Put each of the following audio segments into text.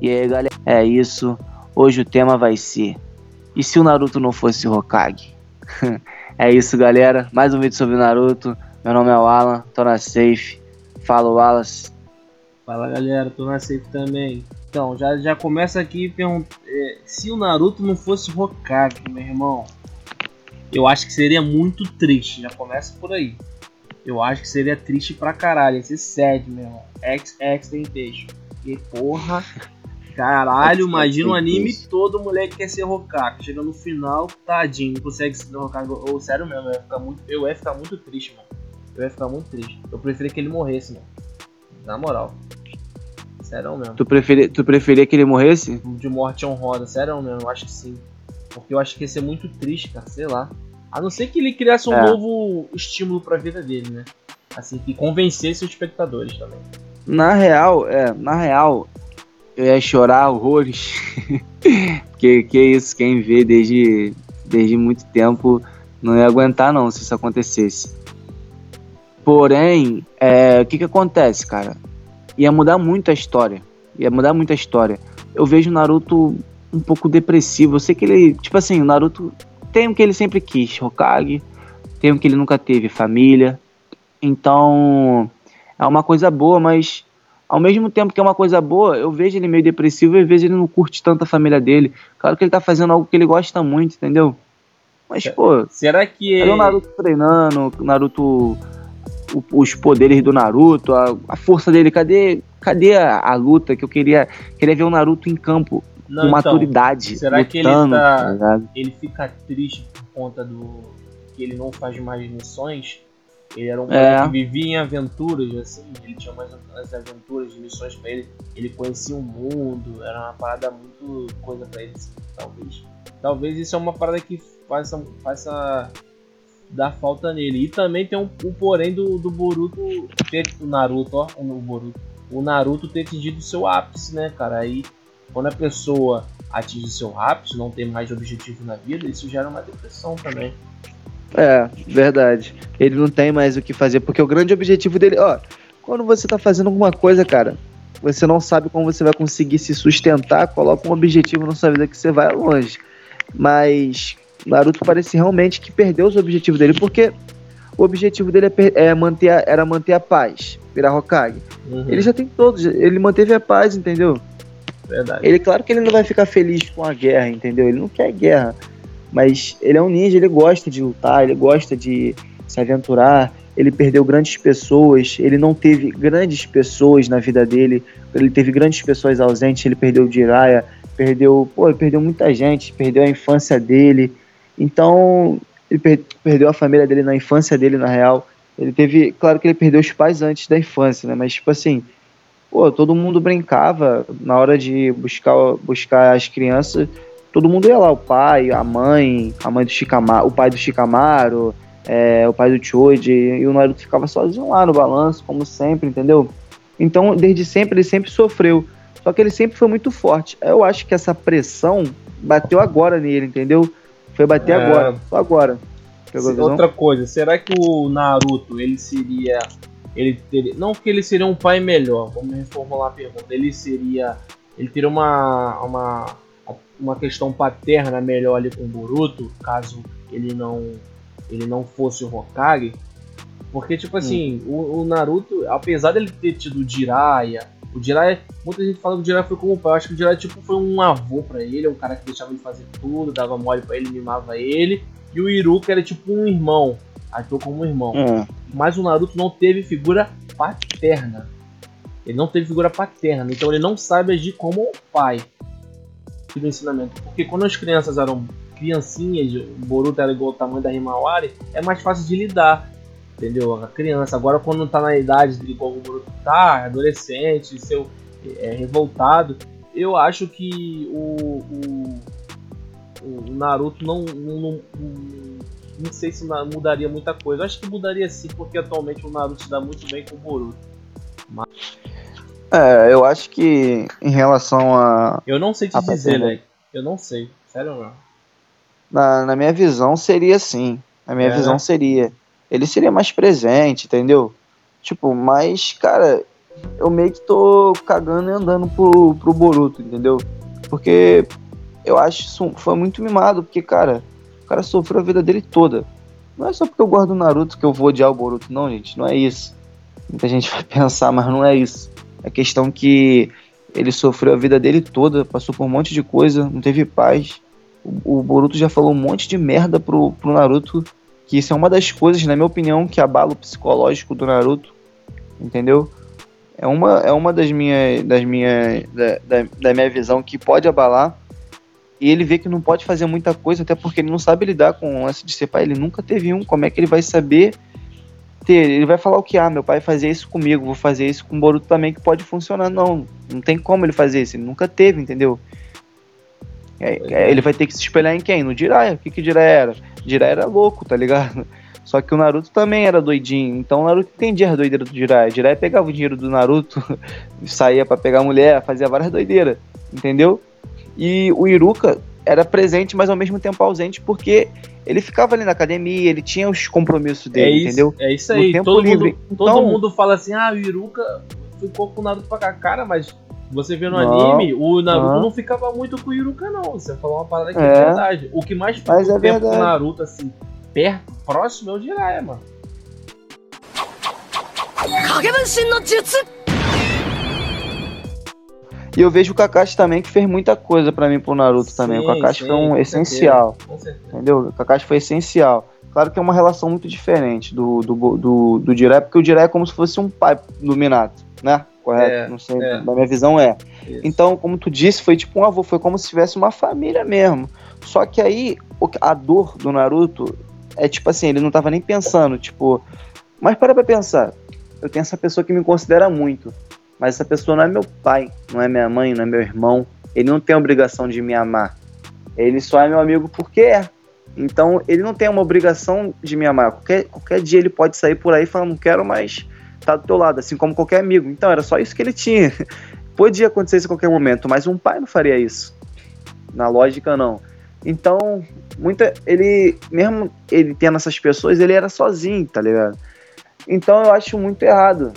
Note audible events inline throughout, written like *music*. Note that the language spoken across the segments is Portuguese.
E aí, galera, é isso. Hoje o tema vai ser: E se o Naruto não fosse Hokage? *laughs* é isso, galera. Mais um vídeo sobre o Naruto. Meu nome é o Alan, tô na Safe. Fala, Wallace. Fala, galera, tô na Safe também. Então, já, já começa aqui perguntando: é, se o Naruto não fosse Hokage, meu irmão, eu acho que seria muito triste. Já começa por aí. Eu acho que seria triste pra caralho. Esse sad, meu irmão. XX Temptation. Que porra. Caralho, imagina um anime todo o moleque quer ser Hokage. Chega no final, tadinho, não consegue ser Hokage. Ou sério mesmo, eu ia, ficar muito, eu ia ficar muito triste, mano. Eu ia ficar muito triste. Eu preferia que ele morresse, mano. Na moral. Sério mesmo. Tu preferia, tu preferia que ele morresse? De morte honrosa, sério mesmo, eu acho que sim. Porque eu acho que ia ser muito triste, cara, sei lá. A não ser que ele criasse um é. novo estímulo pra vida dele, né? Assim, que convencesse os espectadores também. Na real, é, na real, eu ia chorar horrores. *laughs* que, que isso, quem vê desde, desde muito tempo não ia aguentar não se isso acontecesse. Porém, é, o que que acontece, cara? Ia mudar muito a história. Ia mudar muito a história. Eu vejo o Naruto um pouco depressivo. Eu sei que ele, tipo assim, o Naruto tem o que ele sempre quis, Hokage. Tem o que ele nunca teve, família. Então, é uma coisa boa, mas ao mesmo tempo que é uma coisa boa, eu vejo ele meio depressivo e às vezes ele não curte tanto a família dele. Claro que ele tá fazendo algo que ele gosta muito, entendeu? Mas, pô. Será que. Cadê o Naruto treinando? O Naruto. O, os poderes do Naruto, a, a, força dele, cadê, cadê a, a, luta que eu queria, queria ver o Naruto em campo não, com então, maturidade. Será lutando, que ele tá, tá ele fica triste por conta do que ele não faz mais missões? Ele era um é. cara que vivia em aventuras, assim, ele tinha mais as aventuras, missões pra ele. Ele conhecia o mundo, era uma parada muito coisa pra ele, assim, talvez. Talvez isso é uma parada que faça, faça dar falta nele. E também tem um, um porém do, do Boruto, ter, o Naruto, ó, o Boruto. O Naruto ter atingido o seu ápice, né, cara? Aí, quando a pessoa atinge seu ápice, não tem mais objetivo na vida, isso gera uma depressão também. É, verdade. Ele não tem mais o que fazer, porque o grande objetivo dele, ó, quando você tá fazendo alguma coisa, cara, você não sabe como você vai conseguir se sustentar, coloca um objetivo na sua vida que você vai longe. Mas Naruto parece realmente que perdeu os objetivos dele, porque o objetivo dele é, é manter a, era manter a paz, virar Hokage. Uhum. Ele já tem todos, ele manteve a paz, entendeu? Verdade. Ele, claro que ele não vai ficar feliz com a guerra, entendeu? Ele não quer guerra. Mas ele é um ninja, ele gosta de lutar, ele gosta de se aventurar. Ele perdeu grandes pessoas, ele não teve grandes pessoas na vida dele. Ele teve grandes pessoas ausentes, ele perdeu o Jiraiya, perdeu, pô, perdeu muita gente, perdeu a infância dele. Então, ele per perdeu a família dele na infância dele, na real. Ele teve, claro que ele perdeu os pais antes da infância, né? Mas tipo assim, pô, todo mundo brincava na hora de buscar buscar as crianças todo mundo ia lá, o pai, a mãe, a mãe do Shikamaru, o pai do Shikamaru, é, o pai do Choji, e o Naruto ficava sozinho lá no balanço, como sempre, entendeu? Então, desde sempre, ele sempre sofreu. Só que ele sempre foi muito forte. Eu acho que essa pressão bateu agora nele, entendeu? Foi bater é... agora, só agora. Outra coisa, será que o Naruto, ele seria. Ele teria, não que ele seria um pai melhor, vamos reformular a pergunta. Ele seria. Ele teria uma, uma uma questão paterna melhor ali com o Boruto, caso ele não ele não fosse o Hokage. Porque, tipo assim, hum. o, o, Naruto, apesar dele ter tido o Jiraiya, o Jiraiya, muita gente fala que o Jiraiya foi como pai, eu acho que o Jiraiya tipo, foi um avô para ele, um cara que deixava ele fazer tudo, dava mole para ele, mimava ele. E o Iruka era tipo um irmão, atuou como um irmão. Hum. Mas o Naruto não teve figura paterna. Ele não teve figura paterna, então ele não sabe agir como pai do ensinamento. Porque quando as crianças eram criancinhas, o Boruto era igual ao tamanho da Himawari, é mais fácil de lidar. Entendeu? A criança. Agora quando tá na idade de igual o Boruto tá, adolescente, seu é, revoltado, eu acho que o, o, o Naruto não, não, não, não sei se mudaria muita coisa. Acho que mudaria sim, porque atualmente o Naruto se dá muito bem com o Boruto. Mas... É, eu acho que em relação a. Eu não sei te dizer, velho. Eu não sei. Sério não. Na, na minha visão seria assim. Na minha é, visão né? seria. Ele seria mais presente, entendeu? Tipo, mas, cara, eu meio que tô cagando e andando pro, pro Boruto, entendeu? Porque eu acho isso foi muito mimado, porque, cara, o cara sofreu a vida dele toda. Não é só porque eu gosto do Naruto que eu vou odiar o Boruto, não, gente. Não é isso. Muita gente *laughs* vai pensar, mas não é isso. É questão que ele sofreu a vida dele toda, passou por um monte de coisa, não teve paz. O, o Boruto já falou um monte de merda pro, pro Naruto, que isso é uma das coisas, na minha opinião, que abala o psicológico do Naruto, entendeu? É uma, é uma das minhas, das minhas da, da, da minha visão que pode abalar. E ele vê que não pode fazer muita coisa, até porque ele não sabe lidar com o lance de ser pai. Ele nunca teve um. Como é que ele vai saber ter? Ele vai falar o que? Ah, meu pai fazia isso comigo, vou fazer isso com o Boruto também, que pode funcionar. Não, não tem como ele fazer isso. Ele nunca teve, entendeu? É, é. Ele vai ter que se espelhar em quem? No Jiraiya. O que que Jiraiya era? Jiraiya era louco, tá ligado? *laughs* Só que o Naruto também era doidinho. Então o Naruto entendia a doideira do Jiraiya. Jiraiya pegava o dinheiro do Naruto, *laughs* saía para pegar a mulher, fazia várias doideiras. Entendeu? E o Iruka era presente, mas ao mesmo tempo ausente, porque ele ficava ali na academia, ele tinha os compromissos dele, é isso, entendeu? É isso aí. todo, livre. Mundo, então, todo mundo fala assim: ah, o Iruka ficou com o Naruto pra cá. Cara, mas você vê no não, anime, o Naruto não. não ficava muito com o Iruka, não. Você falou uma parada que é, é verdade. O que mais ficou é tempo com o Naruto, assim, perto, próximo é o Jiraiya, mano. E eu vejo o Kakashi também que fez muita coisa para mim pro Naruto sim, também. O Kakashi sim, foi um essencial. Certeza, entendeu? O Kakashi foi essencial. Claro que é uma relação muito diferente do, do, do, do Jiraiya, porque o Jiraiya é como se fosse um pai do Minato, né? Correto? É, Não sei, é. na minha visão é. Isso. Então, como tu disse, foi tipo um avô, foi como se tivesse uma família mesmo. Só que aí, a dor do Naruto é tipo assim, ele não tava nem pensando, tipo. Mas para pra pensar. Eu tenho essa pessoa que me considera muito. Mas essa pessoa não é meu pai, não é minha mãe, não é meu irmão. Ele não tem obrigação de me amar. Ele só é meu amigo porque é. Então ele não tem uma obrigação de me amar. Qualquer, qualquer dia ele pode sair por aí e falar, não quero mais estar do teu lado, assim como qualquer amigo. Então era só isso que ele tinha. *laughs* Podia acontecer isso a qualquer momento, mas um pai não faria isso. Na lógica, não. Então, muita. Ele, mesmo ele tendo essas pessoas, ele era sozinho, tá ligado? Então eu acho muito errado.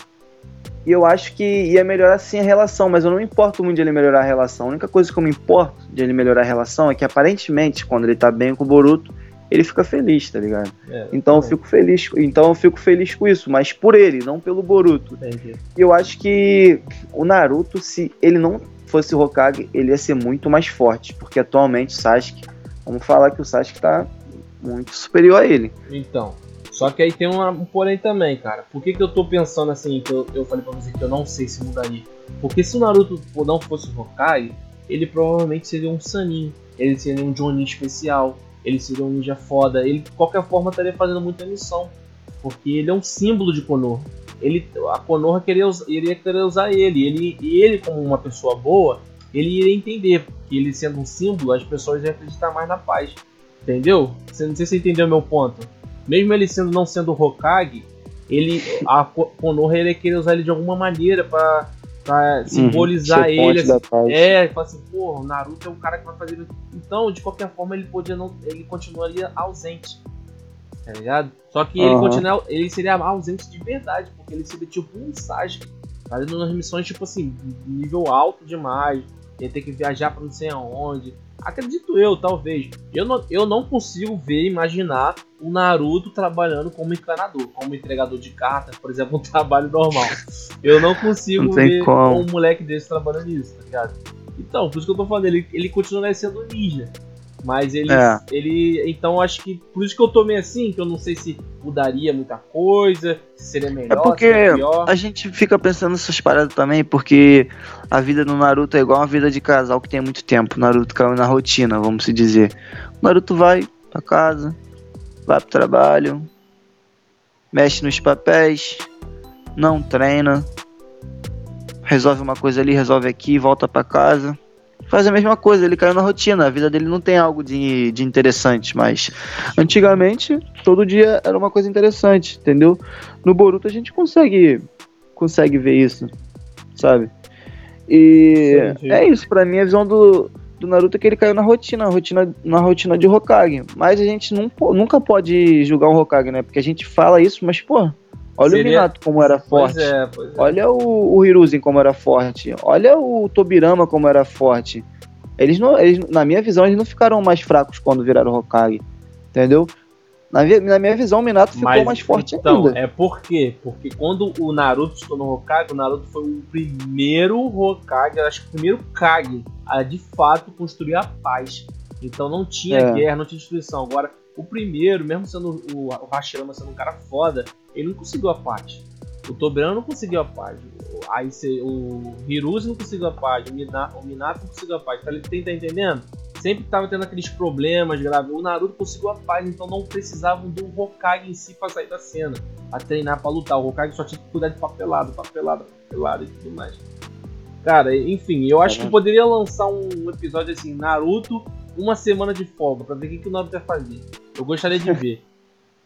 E eu acho que ia melhorar sim a relação, mas eu não me importo muito de ele melhorar a relação. A única coisa que eu me importo de ele melhorar a relação é que aparentemente, quando ele tá bem com o Boruto, ele fica feliz, tá ligado? É, então eu fico feliz, então eu fico feliz com isso, mas por ele, não pelo Boruto. Entendi. E eu acho que o Naruto, se ele não fosse Hokage, ele ia ser muito mais forte, porque atualmente o Sasuke, vamos falar que o Sasuke tá muito superior a ele. Então, só que aí tem um porém também, cara. Por que, que eu tô pensando assim, que eu, eu falei pra você que eu não sei se mudaria? Porque se o Naruto não fosse o Hokage, ele provavelmente seria um Sanin, ele seria um Jonin especial, ele seria um ninja foda, ele de qualquer forma estaria fazendo muita missão. Porque ele é um símbolo de Konoha. Ele, a Konoha queria, iria querer usar ele. ele. Ele, como uma pessoa boa, ele iria entender que ele sendo um símbolo, as pessoas iam acreditar mais na paz. Entendeu? Não sei se você entendeu meu ponto mesmo ele sendo não sendo Hokage, ele a Konoha ele querer usar ele de alguma maneira para pra simbolizar uhum, ele assim, é, fala assim, pô, o Naruto é o cara que vai fazer isso. Então, de qualquer forma, ele podia não, ele continuaria ausente. Tá ligado? Só que ele continua, ele seria ausente de verdade, porque ele seria tipo um Sasuke, fazendo umas missões tipo assim, nível alto demais. Ele tem que viajar para não sei aonde, Acredito eu, talvez. Eu não, eu não consigo ver, imaginar o Naruto trabalhando como encanador, como entregador de cartas, por exemplo, *laughs* um trabalho normal. Eu não consigo não ver como. um moleque desse trabalhando nisso, tá ligado? Então, por isso que eu tô falando, ele, ele continua sendo ninja. Mas ele, é. ele. Então acho que. Por isso que eu tô meio assim, que eu não sei se mudaria muita coisa, se seria melhor. É porque a gente fica pensando nessas paradas também, porque a vida do Naruto é igual uma vida de casal que tem muito tempo. O Naruto caiu na rotina, vamos se dizer. O Naruto vai pra casa, vai pro trabalho, mexe nos papéis, não treina, resolve uma coisa ali, resolve aqui, volta para casa faz a mesma coisa, ele caiu na rotina, a vida dele não tem algo de, de interessante, mas antigamente todo dia era uma coisa interessante, entendeu? No Boruto a gente consegue consegue ver isso, sabe? E é isso, para mim a visão do, do Naruto é que ele caiu na rotina, na rotina, na rotina de Hokage, mas a gente não, nunca pode julgar um Hokage, né? Porque a gente fala isso, mas pô, Olha Seria... o Minato como era forte. Pois é, pois é. Olha o, o Hiruzen como era forte. Olha o Tobirama como era forte. Eles não, eles, na minha visão, eles não ficaram mais fracos quando viraram Hokage. Entendeu? Na, na minha visão, o Minato ficou Mas, mais forte então, ainda. É por quê? Porque quando o Naruto se tornou Hokage, o Naruto foi o primeiro Hokage, acho que o primeiro Kage a de fato construir a paz. Então não tinha é. guerra, não tinha destruição. Agora, o primeiro, mesmo sendo o, o Hashirama sendo um cara foda, ele não conseguiu a paz. O Tobirama não conseguiu a paz. Aí o Hiruzi não conseguiu a paz. O Minato, não conseguiu a paz. Tá, tá entendendo? Sempre tava tendo aqueles problemas graves. O Naruto conseguiu a paz, então não precisavam do Hokage em si pra sair da cena. A treinar pra lutar. O Hokage só tinha que cuidar de papelado, papelado, papelado e tudo mais. Cara, enfim, eu acho que poderia lançar um episódio assim, Naruto, uma semana de folga, pra ver o que, que o Naruto ia fazer. Eu gostaria de *laughs* ver.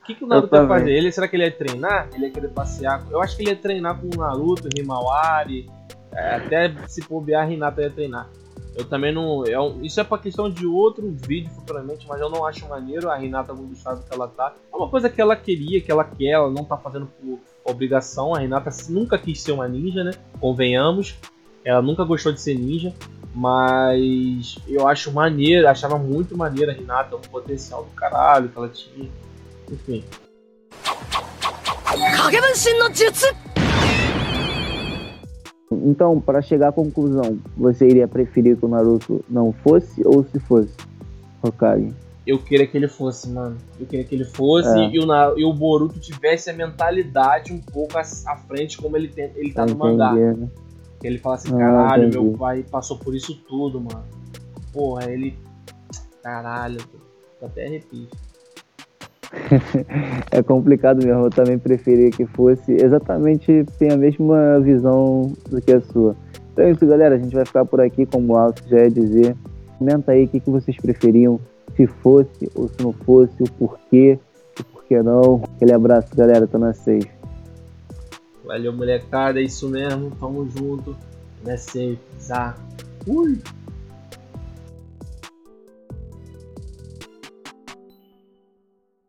O que, que o Naruto ia fazer? Ele, será que ele ia treinar? Ele ia querer passear? Eu acho que ele ia treinar com o Naruto, Himawari. É, até se bobear, a Hinata ia treinar. Eu também não. É um, isso é pra questão de outro vídeo futuramente, mas eu não acho maneiro a Renata no estado que ela tá. É uma coisa que ela queria, que ela quer, ela não tá fazendo por obrigação. A Renata nunca quis ser uma ninja, né? Convenhamos. Ela nunca gostou de ser ninja. Mas eu acho maneiro, achava muito maneiro a Renata, o potencial do caralho que ela tinha. Enfim. Então, para chegar à conclusão, você iria preferir que o Naruto não fosse ou se fosse Hokage? Eu queria que ele fosse, mano. Eu queria que ele fosse é. e, o, e o Boruto tivesse a mentalidade um pouco à, à frente como ele, tem, ele tá no mangá. Né? Que ele fala assim, ah, caralho, meu pai passou por isso tudo, mano. Porra, ele. Caralho, tô até arrepio. *laughs* é complicado mesmo, eu também preferia que fosse exatamente tem a mesma visão do que a sua. Então é isso, galera, a gente vai ficar por aqui, como o Alto já ia dizer. Comenta aí o que, que vocês preferiam, se fosse ou se não fosse, o porquê, o porquê não. Aquele abraço, galera, tô na safe. Valeu, molecada, é isso mesmo, tamo junto. Na safe, Ui!